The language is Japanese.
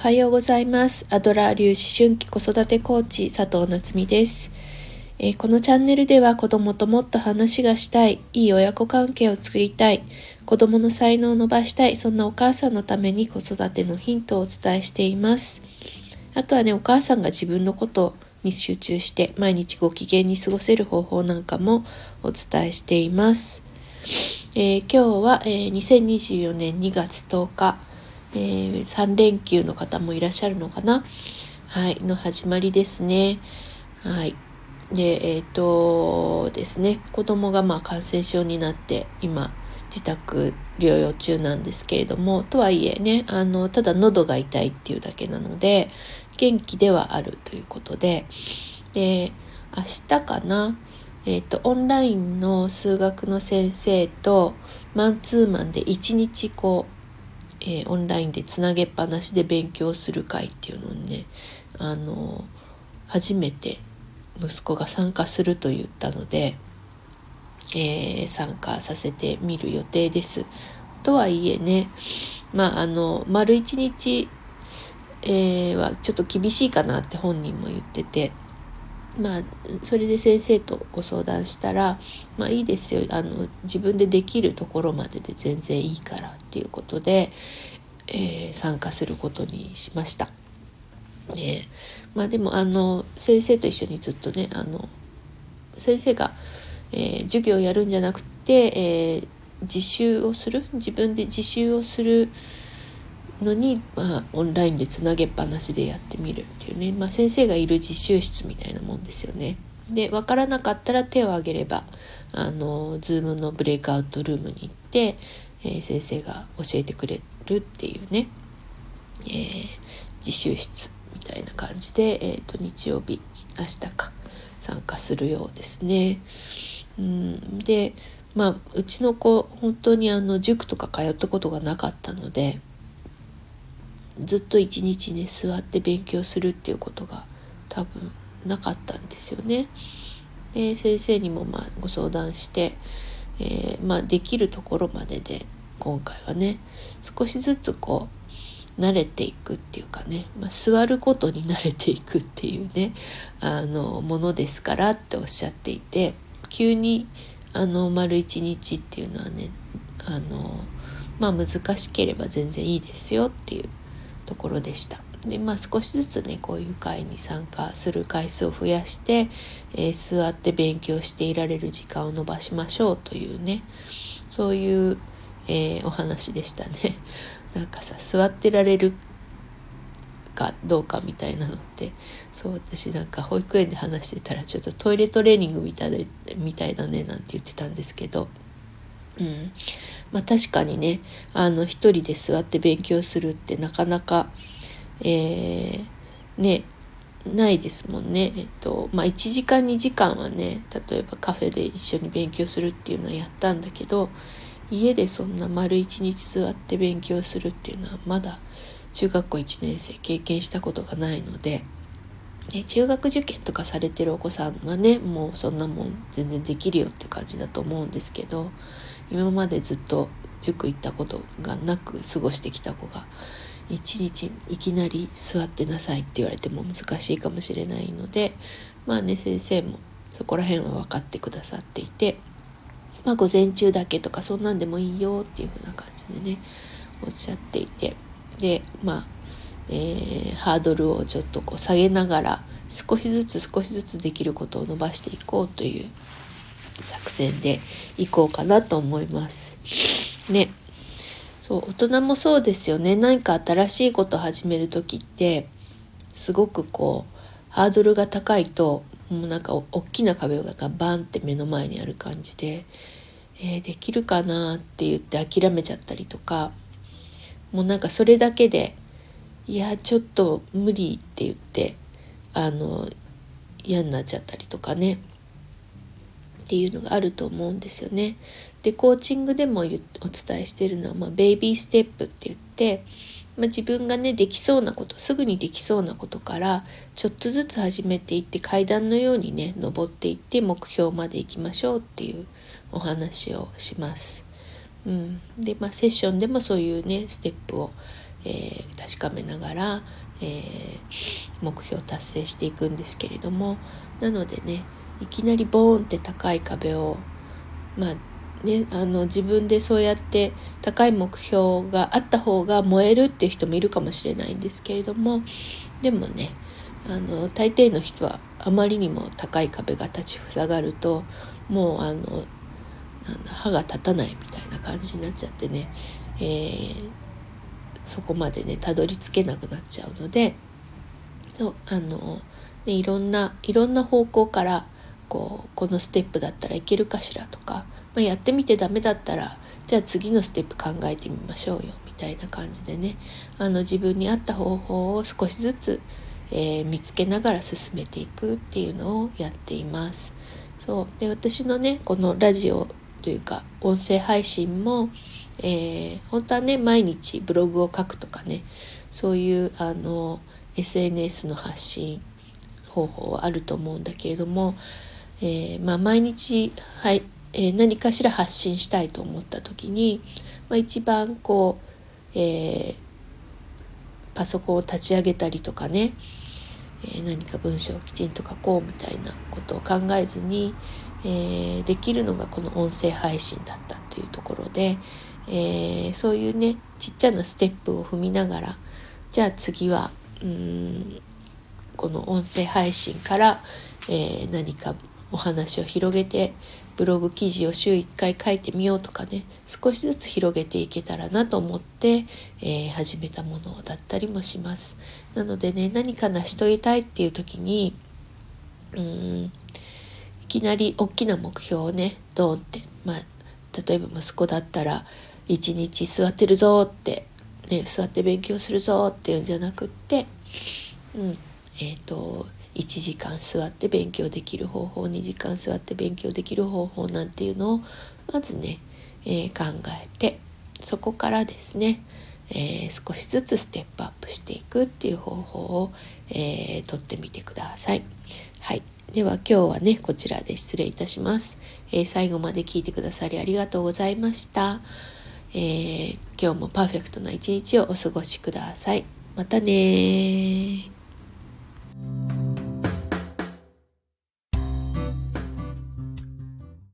はようございます。アドラー流思春期子育てコーチ佐藤夏実です、えー、このチャンネルでは子供ともっと話がしたいいい親子関係を作りたい子供の才能を伸ばしたいそんなお母さんのために子育てのヒントをお伝えしています。あとはねお母さんが自分のことに集中して毎日ご機嫌に過ごせる方法なんかもお伝えしています。えー、今日は、えー、2024年2月10日、えー、3連休の方もいらっしゃるのかな？はい、の始まりですね。はい。で、えっ、ー、とですね、子供がまあ感染症になって今自宅療養中なんですけれども、とはいえね、あの、ただ喉が痛いっていうだけなので、元気ではあるということで、で、明日かな、えーと、オンラインの数学の先生とマンツーマンで1日こう、えー、オンラインでつなげっぱなしで勉強する会っていうのにねあの初めて息子が参加すると言ったので、えー、参加させてみる予定です。とはいえねまああの丸一日、えー、はちょっと厳しいかなって本人も言ってて。まあそれで先生とご相談したらまあいいですよ。あの自分でできるところまでで全然いいからっていうことで、えー、参加することにしました。ね、まあでもあの先生と一緒にずっとねあの先生が、えー、授業をやるんじゃなくて、えー、自習をする？自分で自習をするのに、まあ、オンラインでつなげっぱなしでやってみるっていうね、まあ、先生がいる実習室みたいなもんですよね。で分からなかったら手を挙げればあの Zoom のブレイクアウトルームに行って、えー、先生が教えてくれるっていうね、えー、実習室みたいな感じで、えーと、日曜日明日か参加するようですね。うんでまあうちの子本当にあの塾とか通ったことがなかったのでずっと一日ね座って勉強するっていうことが多分なかったんですよね。で先生にもまあご相談して、えー、まあ、できるところまでで今回はね少しずつこう慣れていくっていうかね、まあ、座ることに慣れていくっていうねあのものですからっておっしゃっていて急にあの丸一日っていうのはねあのまあ難しければ全然いいですよっていうところでした。でまあ少しずつねこういう会に参加する回数を増やして、えー、座って勉強していられる時間を延ばしましょうというねそういう、えー、お話でしたね。なんかさ座ってられるかどうかみたいなのってそう私なんか保育園で話してたらちょっとトイレトレーニングみたいみたいだねなんて言ってたんですけどうんまあ、確かにねあの一人で座って勉強するってなかなか、えー、ねないですもんね。えっとまあ、1時間2時間はね例えばカフェで一緒に勉強するっていうのをやったんだけど家でそんな丸一日座って勉強するっていうのはまだ中学校1年生経験したことがないので、ね、中学受験とかされてるお子さんはねもうそんなもん全然できるよって感じだと思うんですけど今までずっと塾行ったことがなく過ごしてきた子が一日いきなり座ってなさいって言われても難しいかもしれないのでまあね先生もそこら辺は分かってくださっていてまあ午前中だけとかそんなんでもいいよっていう風な感じでねおっしゃっていてでまあ、えー、ハードルをちょっとこう下げながら少しずつ少しずつできることを伸ばしていこうという作戦でいこうかなと思います。ね。そう、大人もそうですよね。何か新しいこと始める時って、すごくこう、ハードルが高いと、もうなんか大きな壁がバンって目の前にある感じで、えー、できるかなって言って諦めちゃったりとか、もうなんかそれだけで、いや、ちょっと無理って言って、あの、嫌になっちゃったりとかね。っていうのがあると思うんですよね。でコーチングでもお伝えしてるのは、まあ、ベイビーステップって言って、まあ、自分がねできそうなことすぐにできそうなことからちょっとずつ始めていって階段のようにね登っていって目標まで行きましょうっていうお話をします。うん、で、まあ、セッションでもそういうねステップをえー、確かめながら、えー、目標を達成していくんですけれどもなのでねいきなりボーンって高い壁をまあね、あの自分でそうやって高い目標があった方が燃えるっていう人もいるかもしれないんですけれどもでもねあの大抵の人はあまりにも高い壁が立ちふさがるともうあのなんだ歯が立たないみたいな感じになっちゃってね、えー、そこまでねたどり着けなくなっちゃうのでそうあの、ね、いろんないろんな方向からこうこのステップだったらいけるかしらとか、まあ、やってみてダメだったらじゃあ次のステップ考えてみましょうよみたいな感じでねあの自分に合った方法を少しずつ、えー、見つけながら進めていくっていうのをやっています。そうで私のねこのラジオというか音声配信も、えー、本当はね毎日ブログを書くとかねそういうあの SNS の発信方法はあると思うんだけれども、えー、まあ、毎日、はいえー、何かしら発信したいと思った時に、まあ、一番こう、えパソコンを立ち上げたりとかね、え何か文章をきちんと書こうみたいなことを考えずに、えー、できるのがこの音声配信だったっていうところで、えー、そういうねちっちゃなステップを踏みながらじゃあ次はうんこの音声配信から、えー、何かお話を広げてブログ記事を週1回書いてみようとかね少しずつ広げていけたらなと思って、えー、始めたものだったりもします。なのでね何か成し遂げたいっていう時にうんいきなり大きな目標をねドーンって、まあ、例えば息子だったら一日座ってるぞって、ね、座って勉強するぞっていうんじゃなくって、うんえーと、1時間座って勉強できる方法2時間座って勉強できる方法なんていうのをまずね、えー、考えてそこからですね、えー、少しずつステップアップしていくっていう方法を、えー、とってみてください。はいでは今日はね、こちらで失礼いたします。えー、最後まで聞いてくださりありがとうございました。えー、今日もパーフェクトな一日をお過ごしください。またね